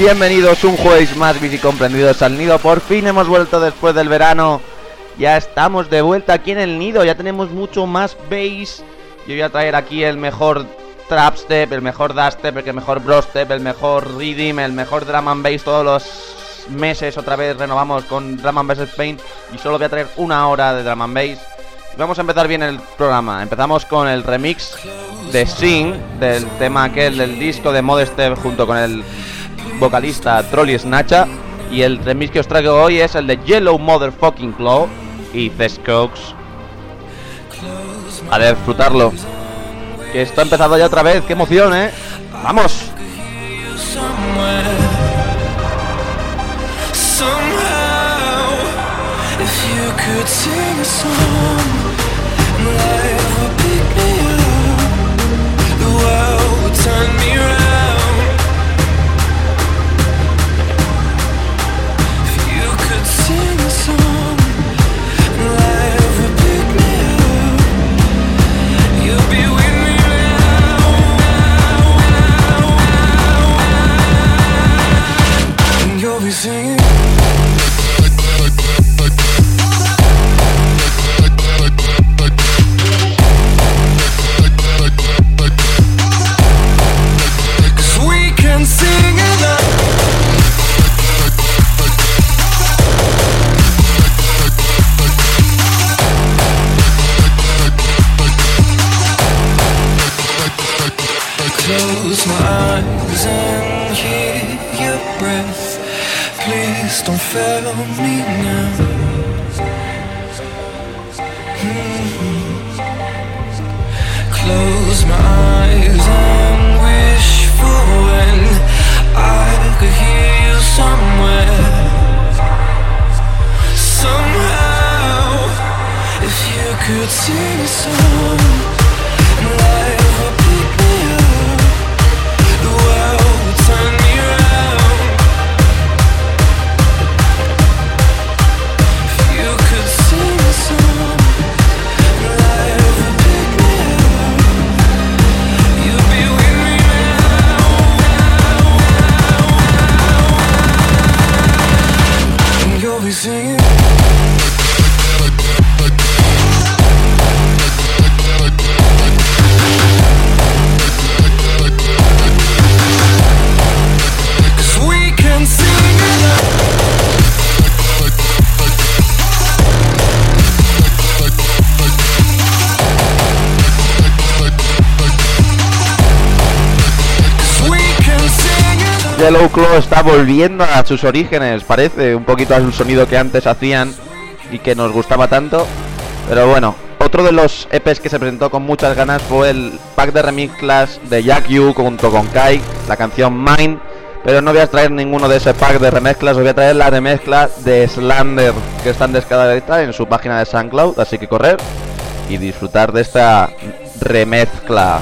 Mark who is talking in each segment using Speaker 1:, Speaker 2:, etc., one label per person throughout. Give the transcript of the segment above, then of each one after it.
Speaker 1: Bienvenidos un jueves más comprendidos al nido. Por fin hemos vuelto después del verano. Ya estamos de vuelta aquí en el nido. Ya tenemos mucho más bass. Yo voy a traer aquí el mejor trapstep, el mejor dubstep, el mejor brostep, el mejor rhythm, el mejor drum and bass todos los meses. Otra vez renovamos con drum and bass y solo voy a traer una hora de drum and bass. Vamos a empezar bien el programa. Empezamos con el remix de Sing del tema aquel del disco de Modestep junto con el vocalista Trolly Snatcha. Y el remix que os traigo hoy es el de Yellow Motherfucking Claw y Cokes. A disfrutarlo. Que esto ha empezado ya otra vez, qué emoción, eh. ¡Vamos! Yellow Claw está volviendo a sus orígenes, parece, un poquito al sonido que antes hacían y que nos gustaba tanto. Pero bueno, otro de los EPs que se presentó con muchas ganas fue el pack de remixlas de Jack Yu junto con Kai, la canción Mine. Pero no voy a traer ninguno de ese pack de remezclas, os voy a traer la remezcla de Slander que están descargadas en su página de SoundCloud, así que correr y disfrutar de esta remezcla.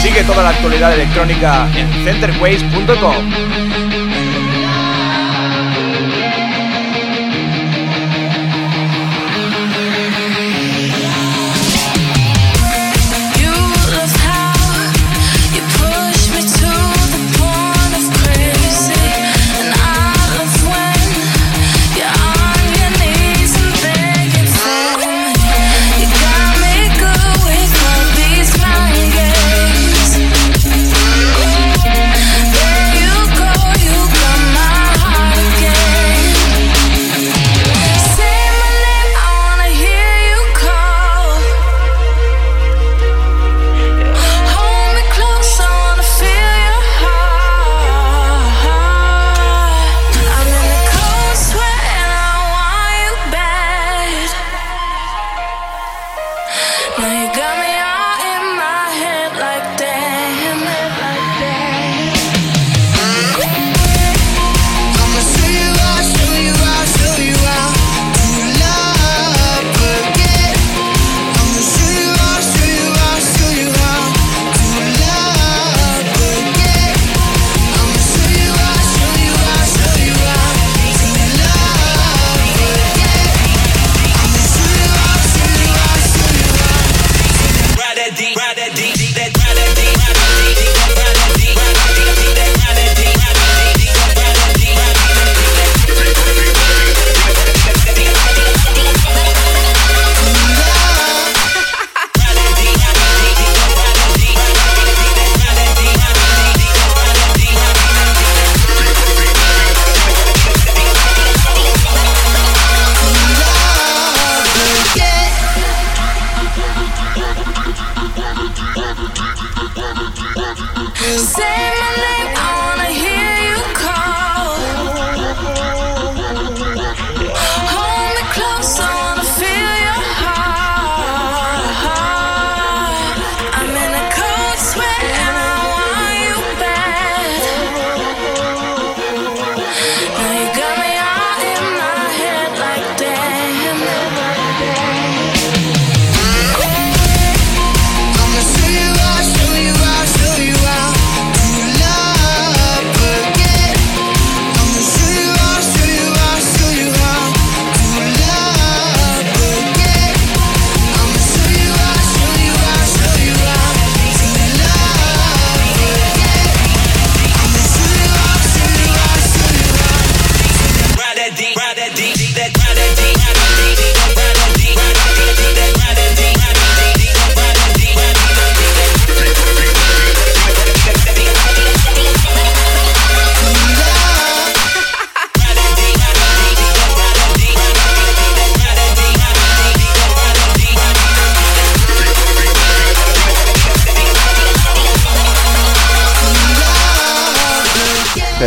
Speaker 2: Sigue toda la actualidad electrónica en centerways.com.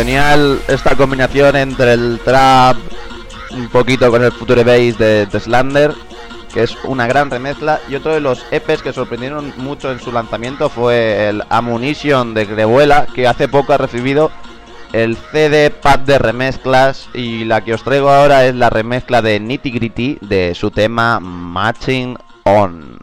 Speaker 3: genial esta combinación entre el trap, un poquito con el Future Bass de, de Slander, que es una gran remezcla. Y otro de los EPs que sorprendieron mucho en su lanzamiento fue el Ammunition de Grevuela, que hace poco ha recibido el CD pad de remezclas. Y la que os traigo ahora es la remezcla de Nitty Gritty de su tema Matching On.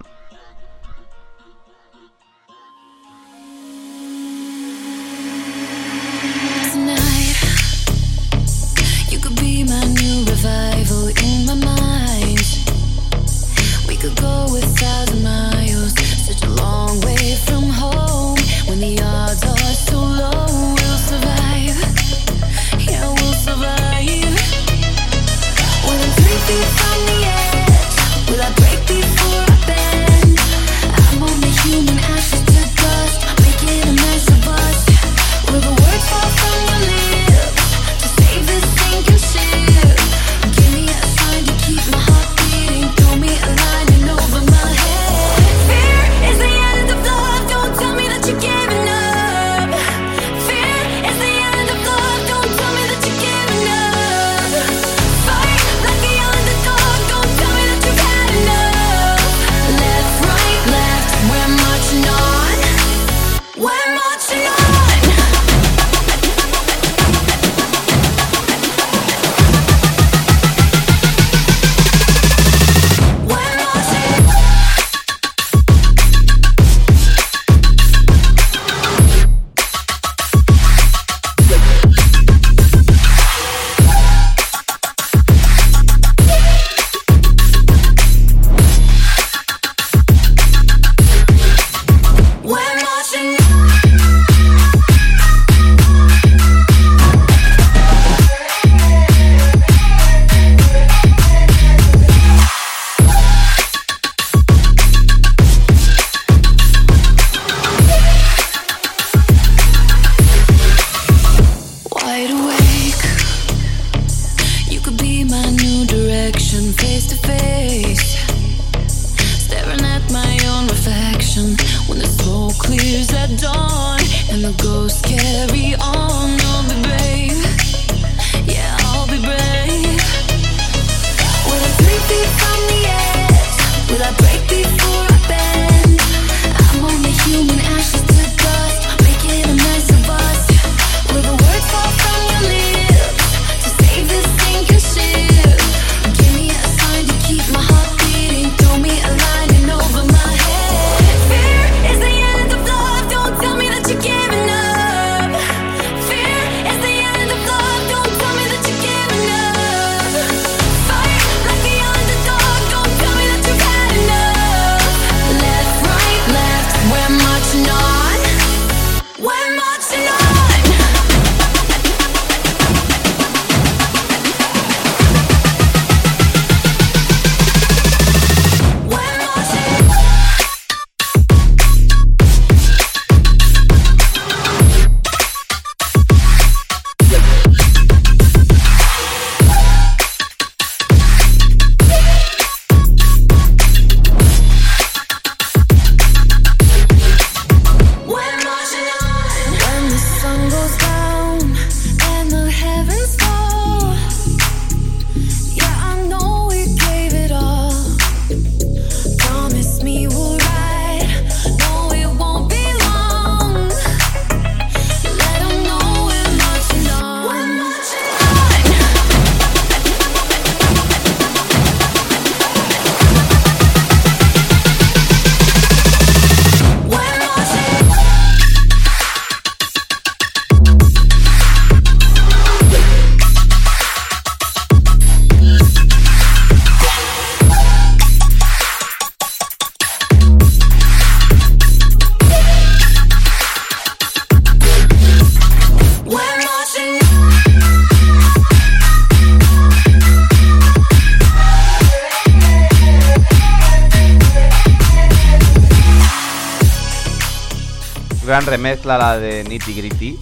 Speaker 3: remezcla la de Nitty Gritty.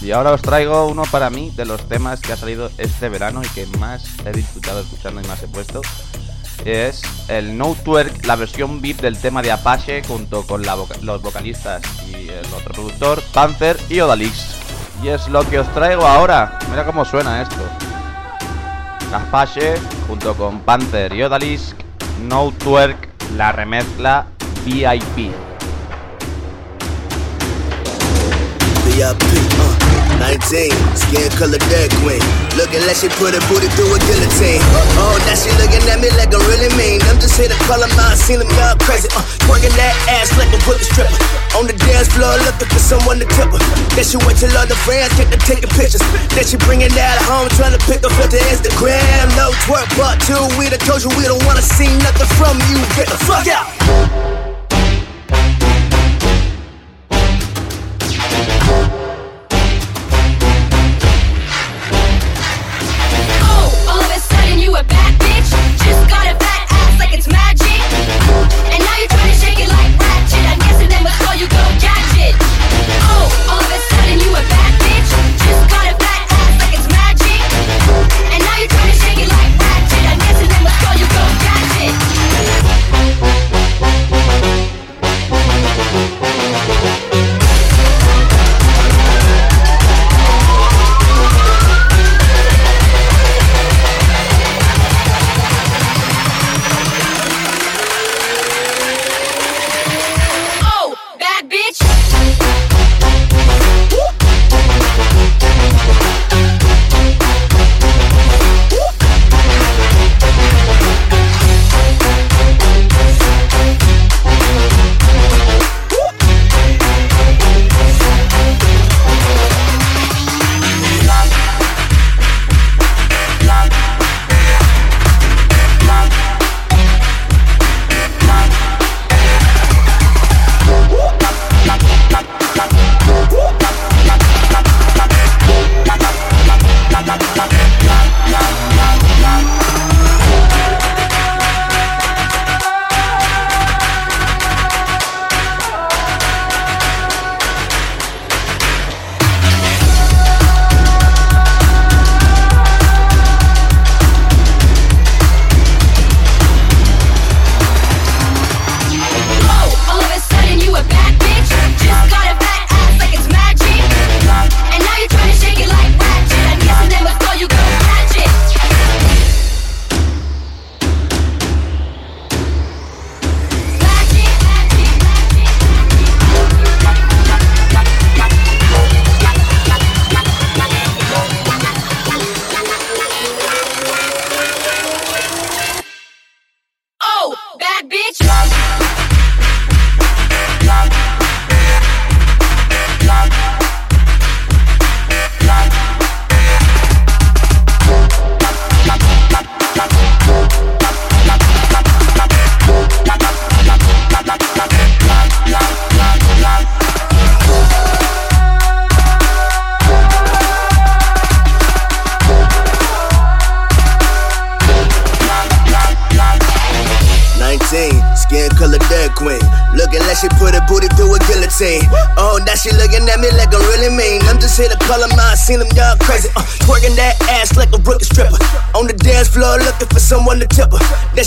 Speaker 3: Y ahora os traigo uno para mí de los temas que ha salido este verano y que más he disfrutado escuchando y más he puesto. Es el No la versión VIP del tema de Apache junto con los vocalistas y el otro productor, Panzer y Odalix.
Speaker 1: Y es lo que os traigo ahora. Mira cómo suena esto. Apache junto con Panther y Odalisk, No la remezcla VIP.
Speaker 4: VIP, uh, 19, skin color dead queen. Looking like she put her booty through a guillotine. Oh, now she looking at me like I'm really mean. I'm just here to call them out, seen them y'all crazy. Uh, twerking that ass like a wicked stripper. On the dance floor, looking for someone to tip her. Then she wait till all the friends get to taking pictures. Then she bringing that home, trying to pick up for the Instagram. No twerk, but two, we done told you we don't wanna see nothing from you. Get the fuck out.
Speaker 5: Thank you.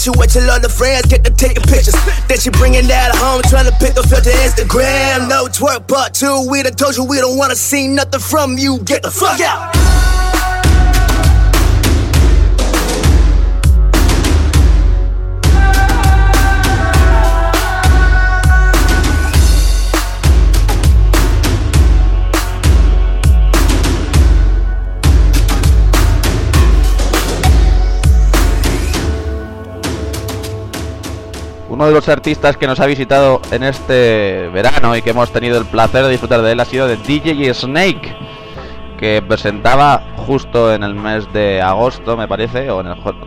Speaker 4: She wait till all friends get to taking pictures. Then she bringing that home, trying to pick up filter Instagram. No twerk, part two. We done told you we don't wanna see nothing from you. Get the fuck out.
Speaker 1: Uno de los artistas que nos ha visitado en este verano y que hemos tenido el placer de disfrutar de él ha sido de DJ Snake, que presentaba justo en el mes de agosto, me parece, o,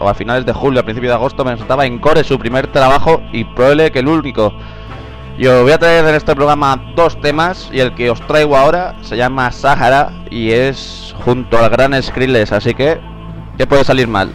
Speaker 1: a finales de julio, a principios de agosto, presentaba en Core su primer trabajo y probable que el único. Yo voy a traer en este programa dos temas y el que os traigo ahora se llama Sahara y es junto al gran Skrillex, así que, ¿qué puede salir mal?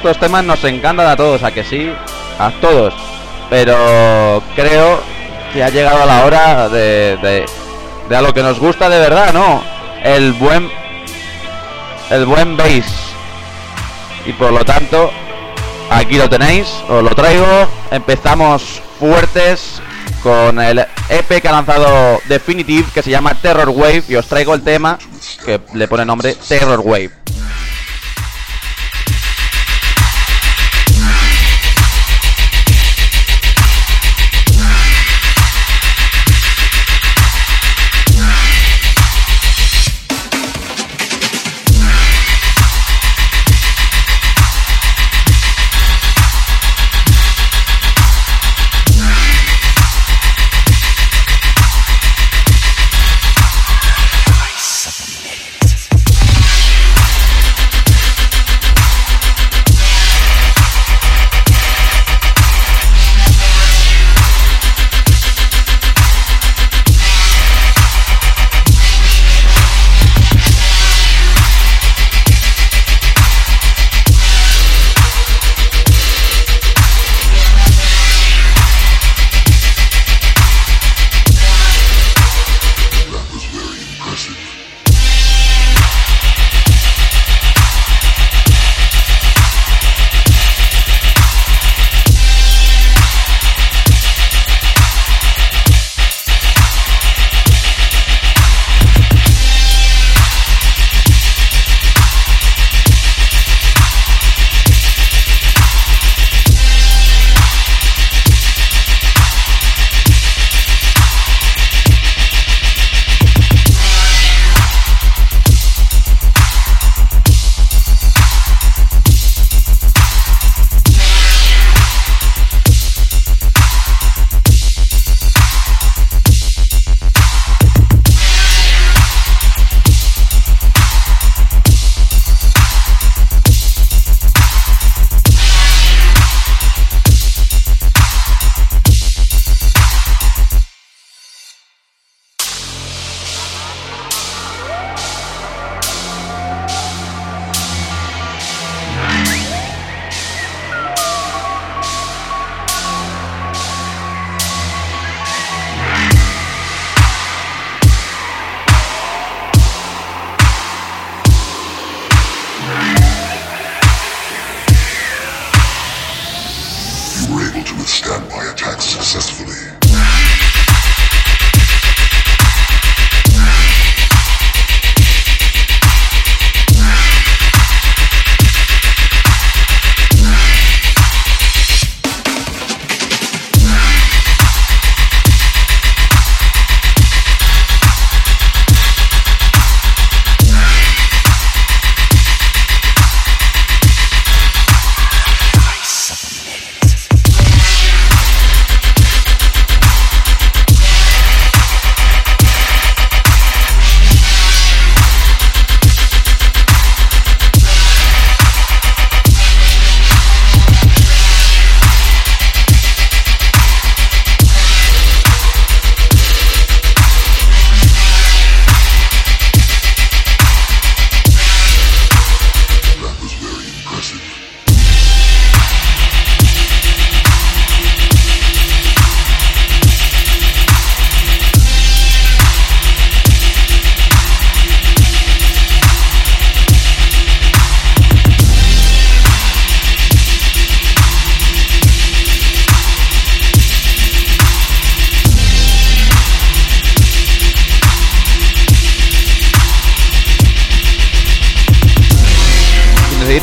Speaker 1: Estos temas nos encantan a todos, a que sí, a todos. Pero creo que ha llegado la hora de, de, a lo que nos gusta de verdad, ¿no? El buen el buen bass. Y por lo tanto, aquí lo tenéis, os lo traigo. Empezamos fuertes con el EP que ha lanzado Definitive, que se llama Terror Wave, y os traigo el tema que le pone nombre Terror Wave.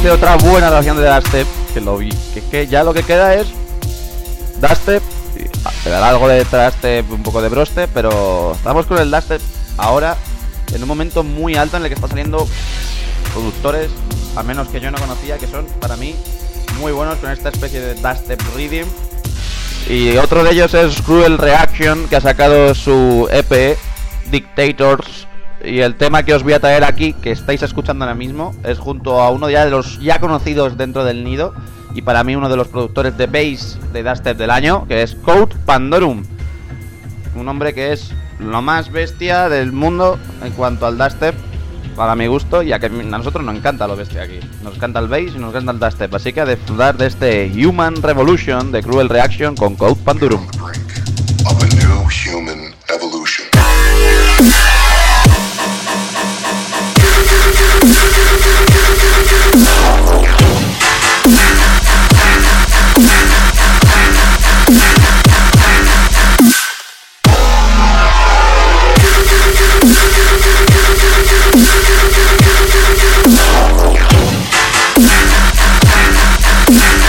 Speaker 1: Otra buena relación de Dubstep, que lo vi, que que ya lo que queda es Dubstep, y, ah, quedará algo de Trastep, un poco de Broste, pero estamos con el Dubstep ahora en un momento muy alto en el que está saliendo productores, al menos que yo no conocía, que son para mí muy buenos con esta especie de Dubstep Rhythm. Y otro de ellos es Cruel Reaction, que ha sacado su EP Dictators. Y el tema que os voy a traer aquí, que estáis escuchando ahora mismo, es junto a uno de los ya conocidos dentro del nido. Y para mí uno de los productores de bass de Dubstep del año, que es Code Pandorum. Un hombre que es lo más bestia del mundo en cuanto al dubstep, para mi gusto, ya que a nosotros nos encanta lo bestia aquí. Nos encanta el bass y nos encanta el dubstep. Así que a disfrutar de este Human Revolution de Cruel Reaction con Code
Speaker 6: a human Yeah.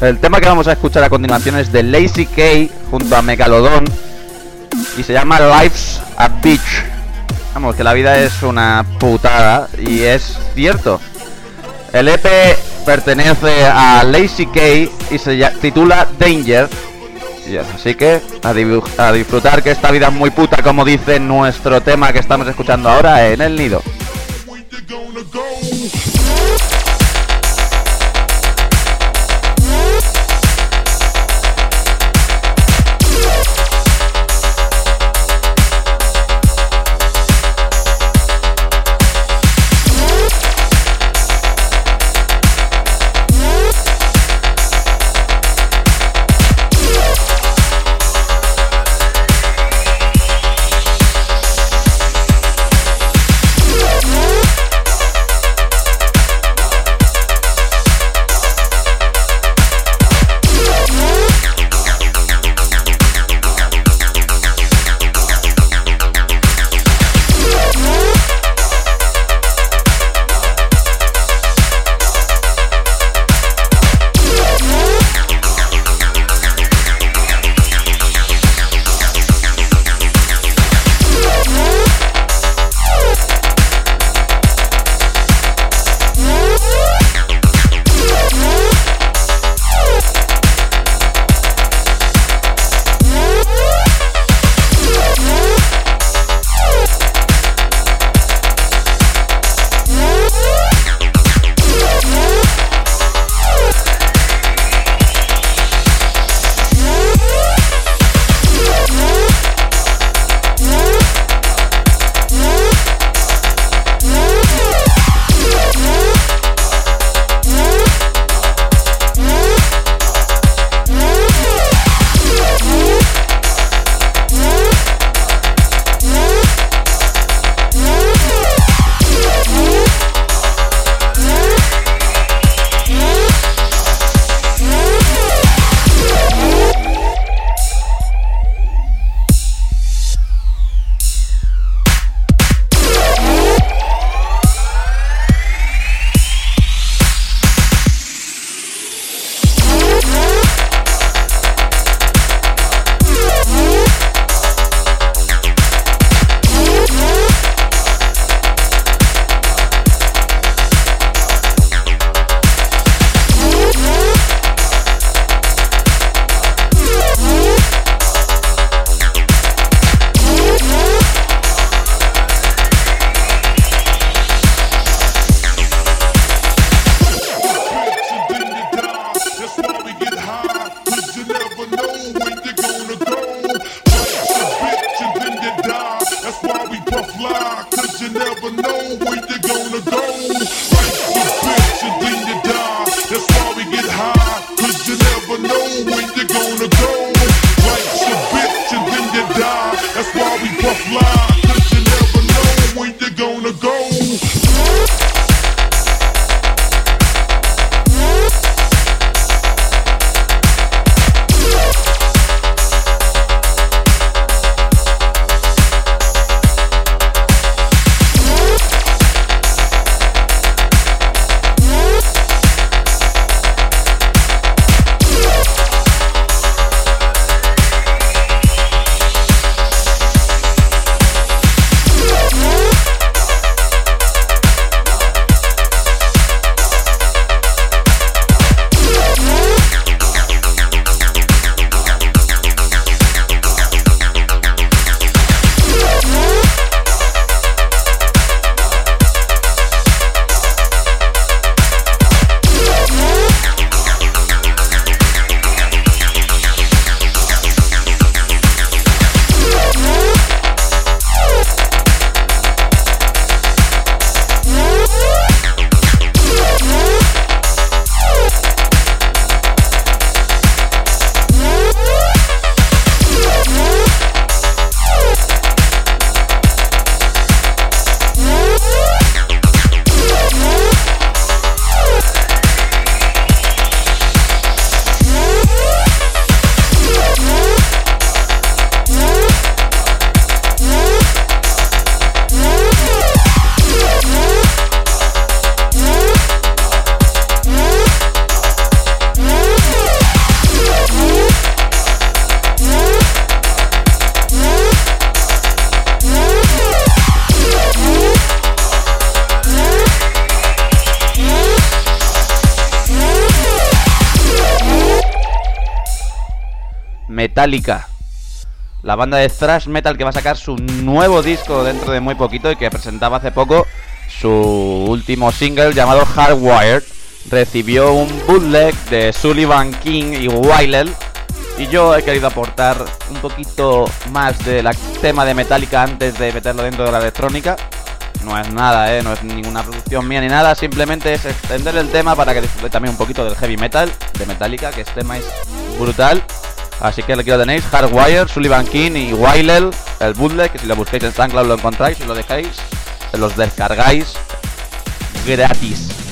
Speaker 6: El tema que vamos a escuchar a continuación es de Lazy K junto a Megalodon y se llama Life's a Beach. Vamos, que la vida es una putada y es cierto. El EP pertenece a Lazy K y se titula Danger. Así que a, a disfrutar que esta vida es muy puta, como dice nuestro tema que estamos escuchando ahora en el nido.
Speaker 1: Metallica. La banda de thrash metal que va a sacar su nuevo disco dentro de muy poquito y que presentaba hace poco su último single llamado Hardwired. Recibió un bootleg de Sullivan King y Wiley y yo he querido aportar un poquito más del tema de Metallica antes de meterlo dentro de la electrónica. No es nada, ¿eh? no es ninguna producción mía ni nada, simplemente es extender el tema para que disfrute también un poquito del heavy metal de Metallica, que este tema es brutal. Así que aquí lo tenéis, Hardwire, Sullivan King y Wiley, el bootleg, que si lo busquéis en SoundCloud lo encontráis y lo dejáis, los descargáis gratis.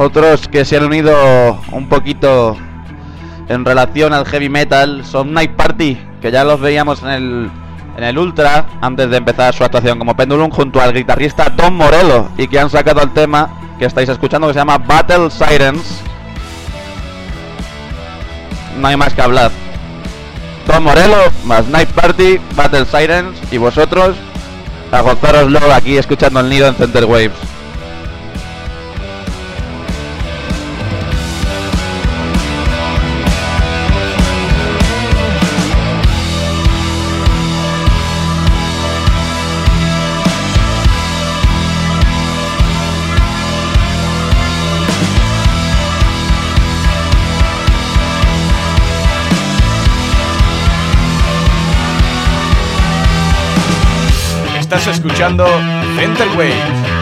Speaker 1: Otros que se han unido un poquito en relación al heavy metal son Night Party, que ya los veíamos en el, en el Ultra antes de empezar su actuación como Pendulum junto al guitarrista Tom Morello y que han sacado el tema que estáis escuchando que se llama Battle Sirens. No hay más que hablar. Tom Morello más Night Party, Battle Sirens y vosotros a gozároslo aquí escuchando el nido en Center Waves.
Speaker 7: Escuchando Center Wave.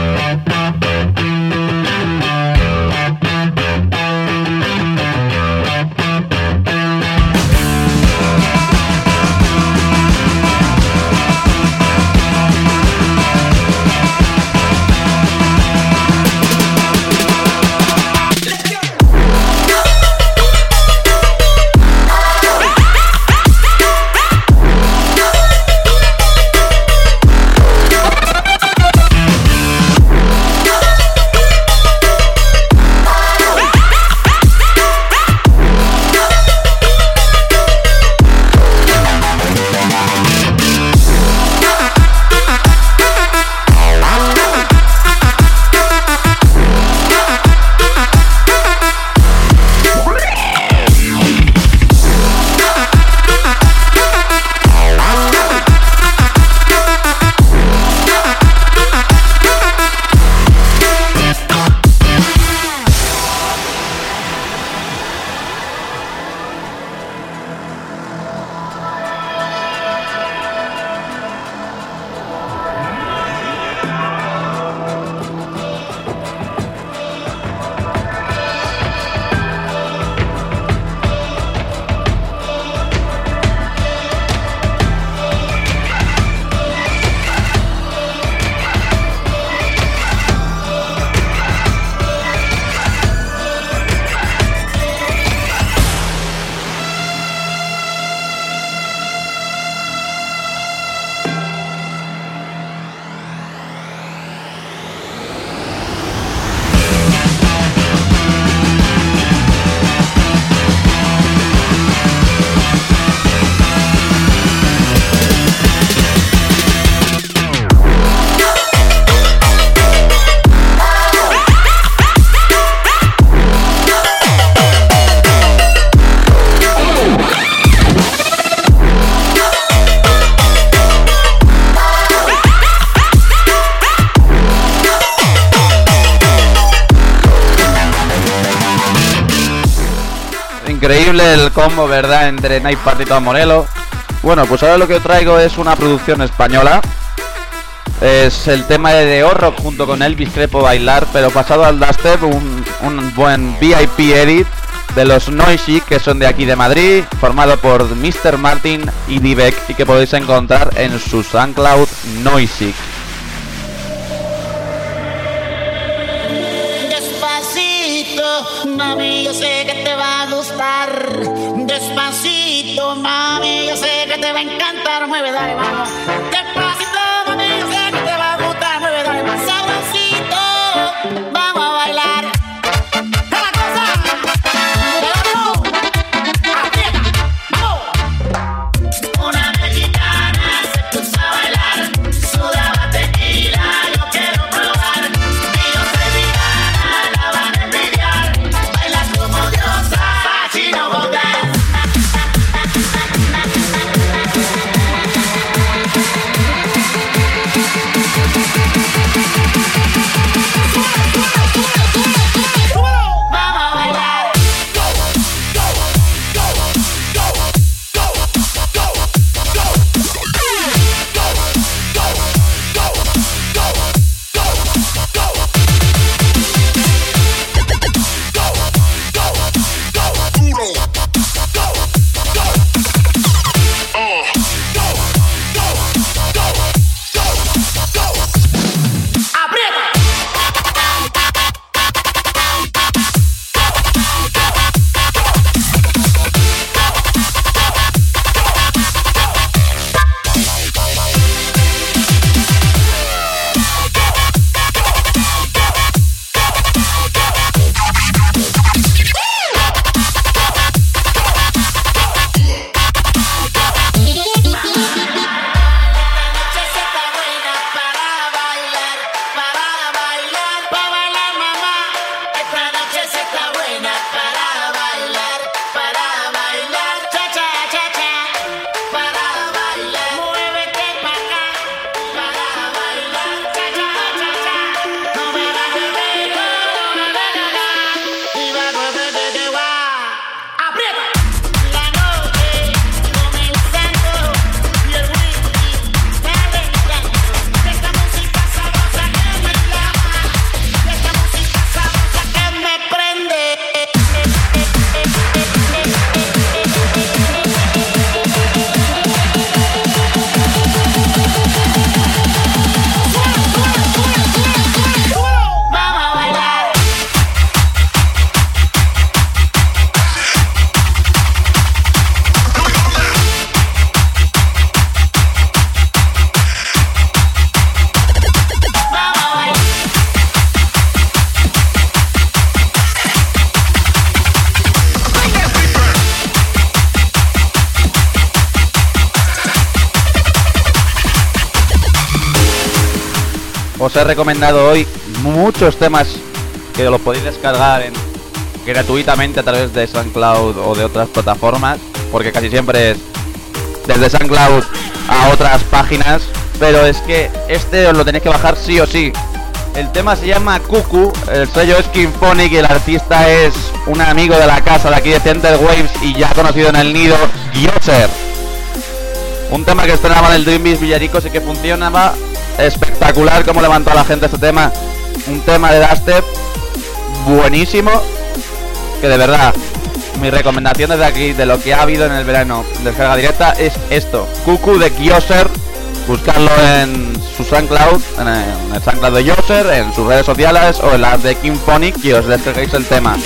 Speaker 1: Combo, ¿verdad? Entre Night Party y Tom Morello. Bueno, pues ahora lo que traigo es una producción española. Es el tema de The Rock junto con Elvis Crepo Bailar, pero pasado al dubstep, un, un buen VIP edit de los Noisy, que son de aquí de Madrid, formado por Mr. Martin y Divek, y que podéis encontrar en su SoundCloud Noisy.
Speaker 8: Despacito, mami, yo sé que te va a encantar. Mueve, dale, vamos.
Speaker 1: He recomendado hoy muchos temas que los podéis descargar en- gratuitamente a través de SoundCloud o de otras plataformas, porque casi siempre es desde SoundCloud a otras páginas, pero es que este os lo tenéis que bajar sí o sí. El tema se llama Cucu, el sello es Kinphonic y el artista es un amigo de la casa de aquí de Center Waves y ya conocido en el nido, Gioser. Un tema que estrenaba en el Dream Beast Villaricos y que funcionaba espectacular como levantó a la gente este tema. Un tema de dubstep buenísimo. Que de verdad, mi recomendación desde aquí, de lo que ha habido en el verano de descarga directa, es esto. Cucu de Kioser. Buscarlo en su SoundCloud, en el, en SoundCloud de Kioser, en sus redes sociales o en las de Kinphonic y os descarguéis el tema.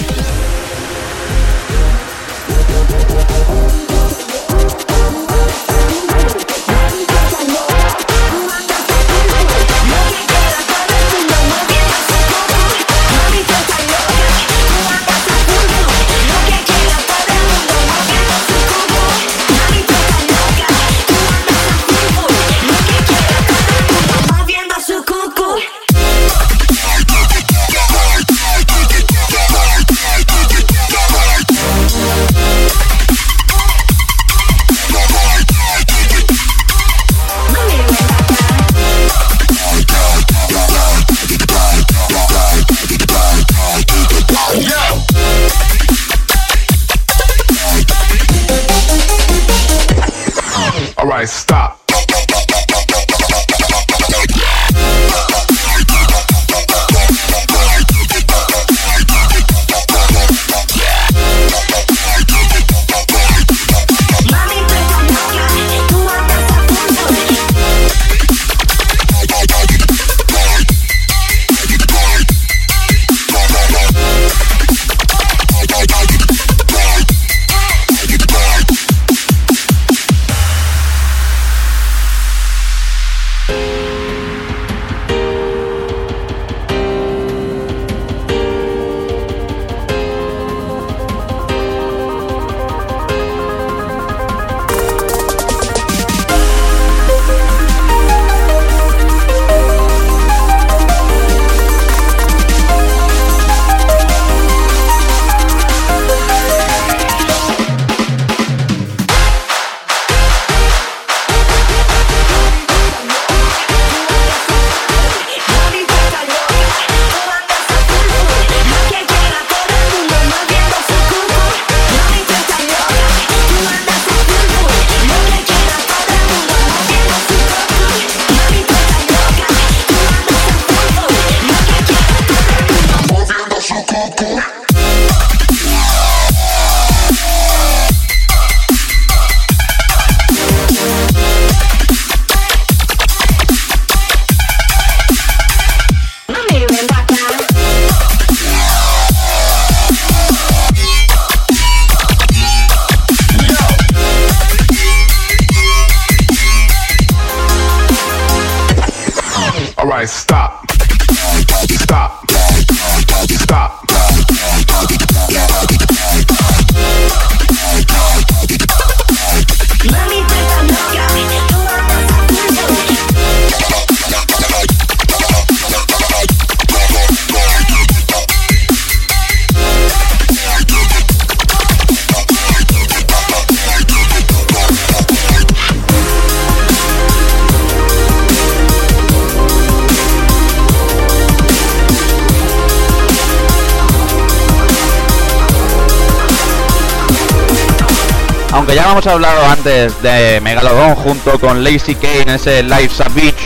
Speaker 1: Hemos hablado antes de Megalodon junto con Lazy K en ese Live Savage,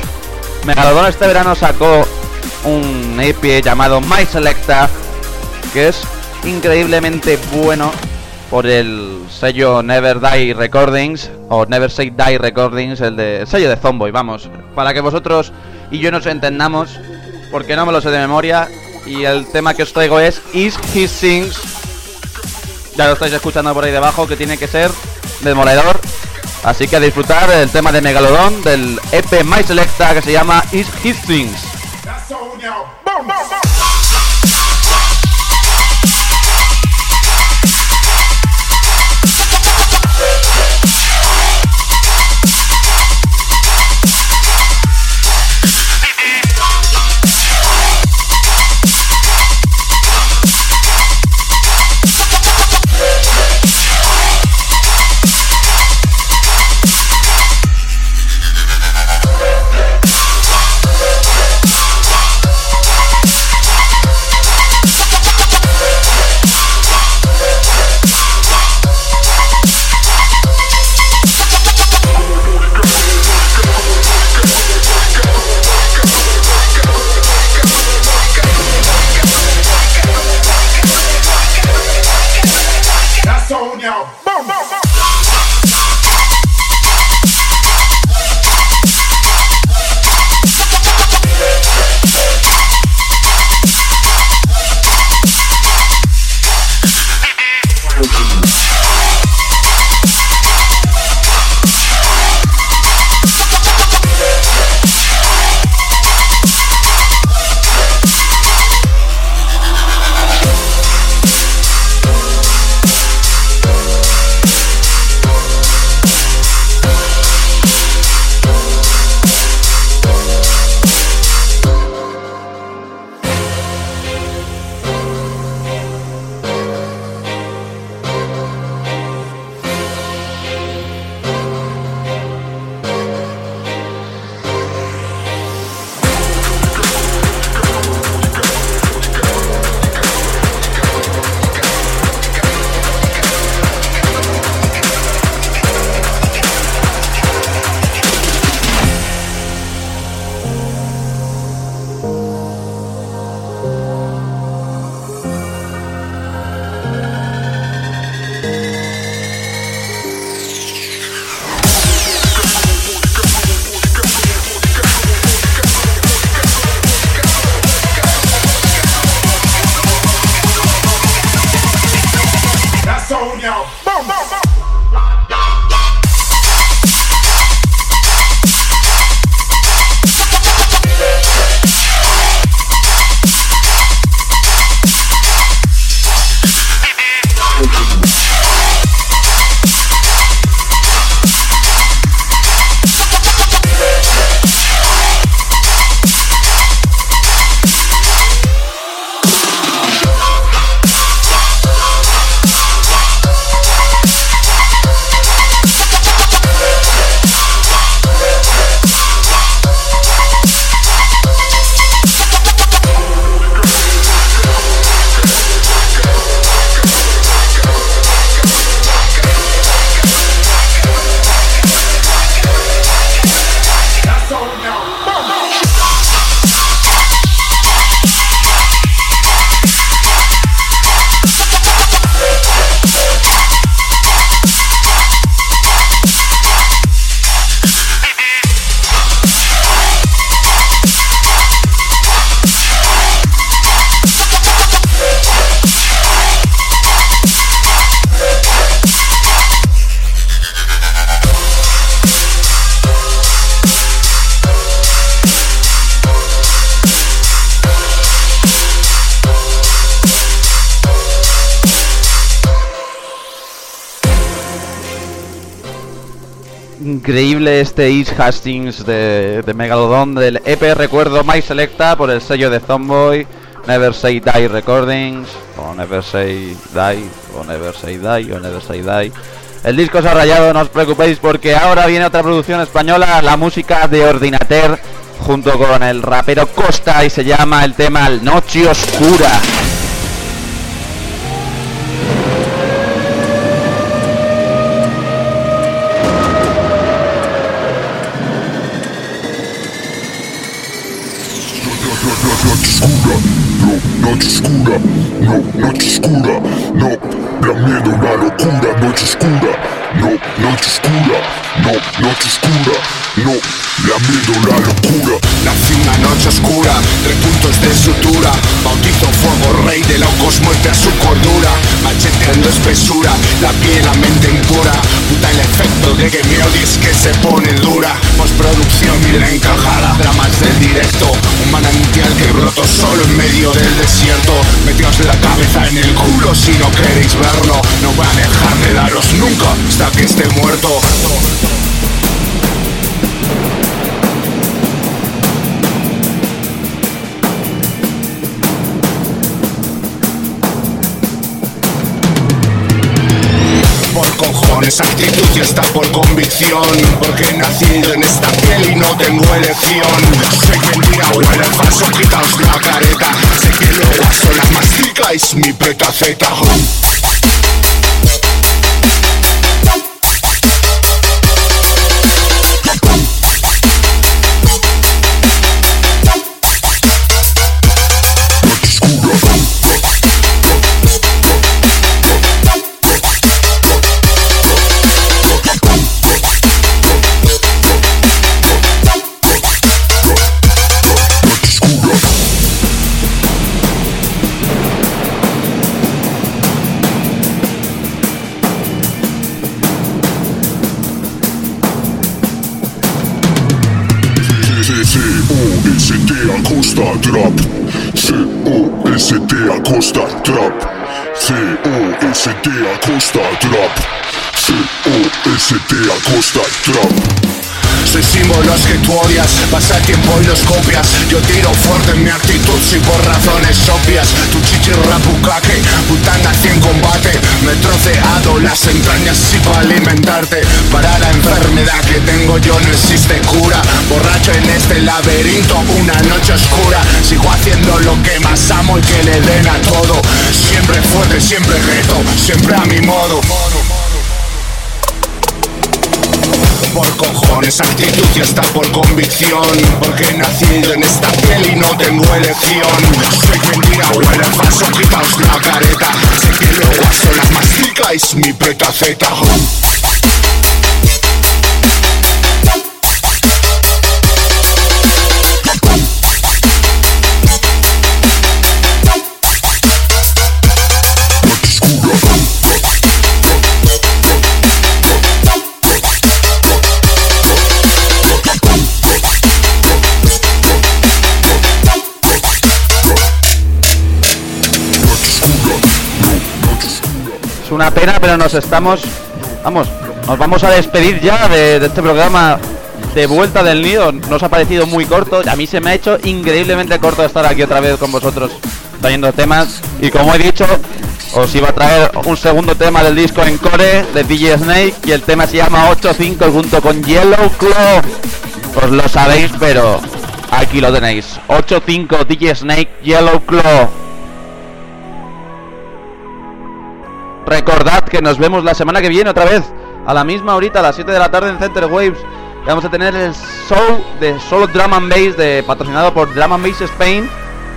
Speaker 1: Megalodon este verano sacó un EP llamado My Selecta, que es increíblemente bueno por el sello Never Die Recordings o Never Say Die Recordings, el, de, el sello de Zomboy, vamos, para que vosotros y yo nos entendamos, porque no me lo sé de memoria, y el tema que os traigo es Is He Sings. Ya lo estáis escuchando por ahí debajo, que tiene que ser demoledor. Así que a disfrutar el tema de Megalodon del EP My Selecta que se llama Is His Things. Increíble este East Hastings de, de Megalodon del EP Recuerdo My Selecta por el sello de Zomboy, Never Say Die Recordings, o Never Say Die, o Never Say Die, o Never Say Die. El disco se ha rayado, no os preocupéis porque ahora viene otra producción española, la música de Ordinater, junto con el rapero Costa y se llama el tema Noche Oscura.
Speaker 6: Miedo la locura.
Speaker 9: Nací una noche oscura, tres puntos de sutura. Bautizo fuego, rey de locos, muerte a su cordura. Macheteando espesura, la piel, la mente impura. Puta el efecto de que me odies que se pone dura. Postproducción y la encajada, dramas del directo. Un manantial que broto solo en medio del desierto. Meteos la cabeza en el culo si no queréis verlo No voy a dejar de daros nunca hasta que esté muerto cojones Actitud y está por convicción. Porque he nacido en esta piel y no tengo elección. Sé que mentira huele falso, quitaos la careta. Sé que luego a solas masticáis mi petaceta
Speaker 6: C-O-S-T, accroche ta trappe. C-O-S-T, accroche ta. C-O-S-T, accroche ta trappe.
Speaker 9: Soy símbolos que tú odias, pasa tiempo y los copias. Yo tiro fuerte en mi actitud si por razones obvias. Tu chichirra bucaque, putana en combate. Me he troceado las entrañas y para alimentarte. Para la enfermedad que tengo yo no existe cura. Borracho en este laberinto, una noche oscura. Sigo haciendo lo que más amo y que le den a todo. Siempre fuerte, siempre reto, siempre a mi modo por cojones Actitud y hasta por convicción. Porque he nacido en esta piel y no tengo elección. Soy mentira, huele falso, quitaos la careta. Sé que luego a solas masticáis mi petaceta
Speaker 1: una pena, pero nos estamos. Vamos, nos vamos a despedir ya de, este programa de vuelta del nido. Nos ha parecido muy corto. A mí se me ha hecho increíblemente corto estar aquí otra vez con vosotros trayendo temas. Y como he dicho, os iba a traer un segundo tema del disco en core de DJ Snake. Y el tema se llama 8.5 junto con Yellow Claw. Os lo sabéis, pero aquí lo tenéis. 8.5 DJ Snake Yellow Claw. Recordad que nos vemos la semana que viene otra vez a la misma horita, a las 7 de la tarde en Center Waves. Vamos a tener el show de solo Drum and Bass de, patrocinado por Drum and Bass Spain,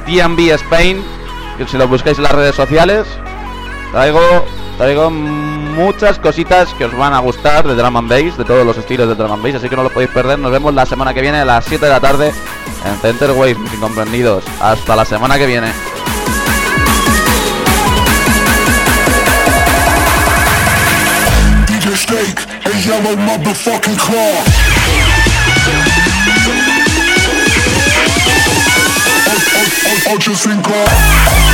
Speaker 1: DB Spain. Que si lo buscáis en las redes sociales, traigo, traigo muchas cositas que os van a gustar de Drum and Bass, de todos los estilos de Drum and Bass, así que no lo podéis perder. Nos vemos la semana que viene a las 7 de la tarde en Center Waves, mis incomprendidos. Hasta la semana que viene.
Speaker 6: DJ Snake and yellow motherfucking claw. Ocho cinco.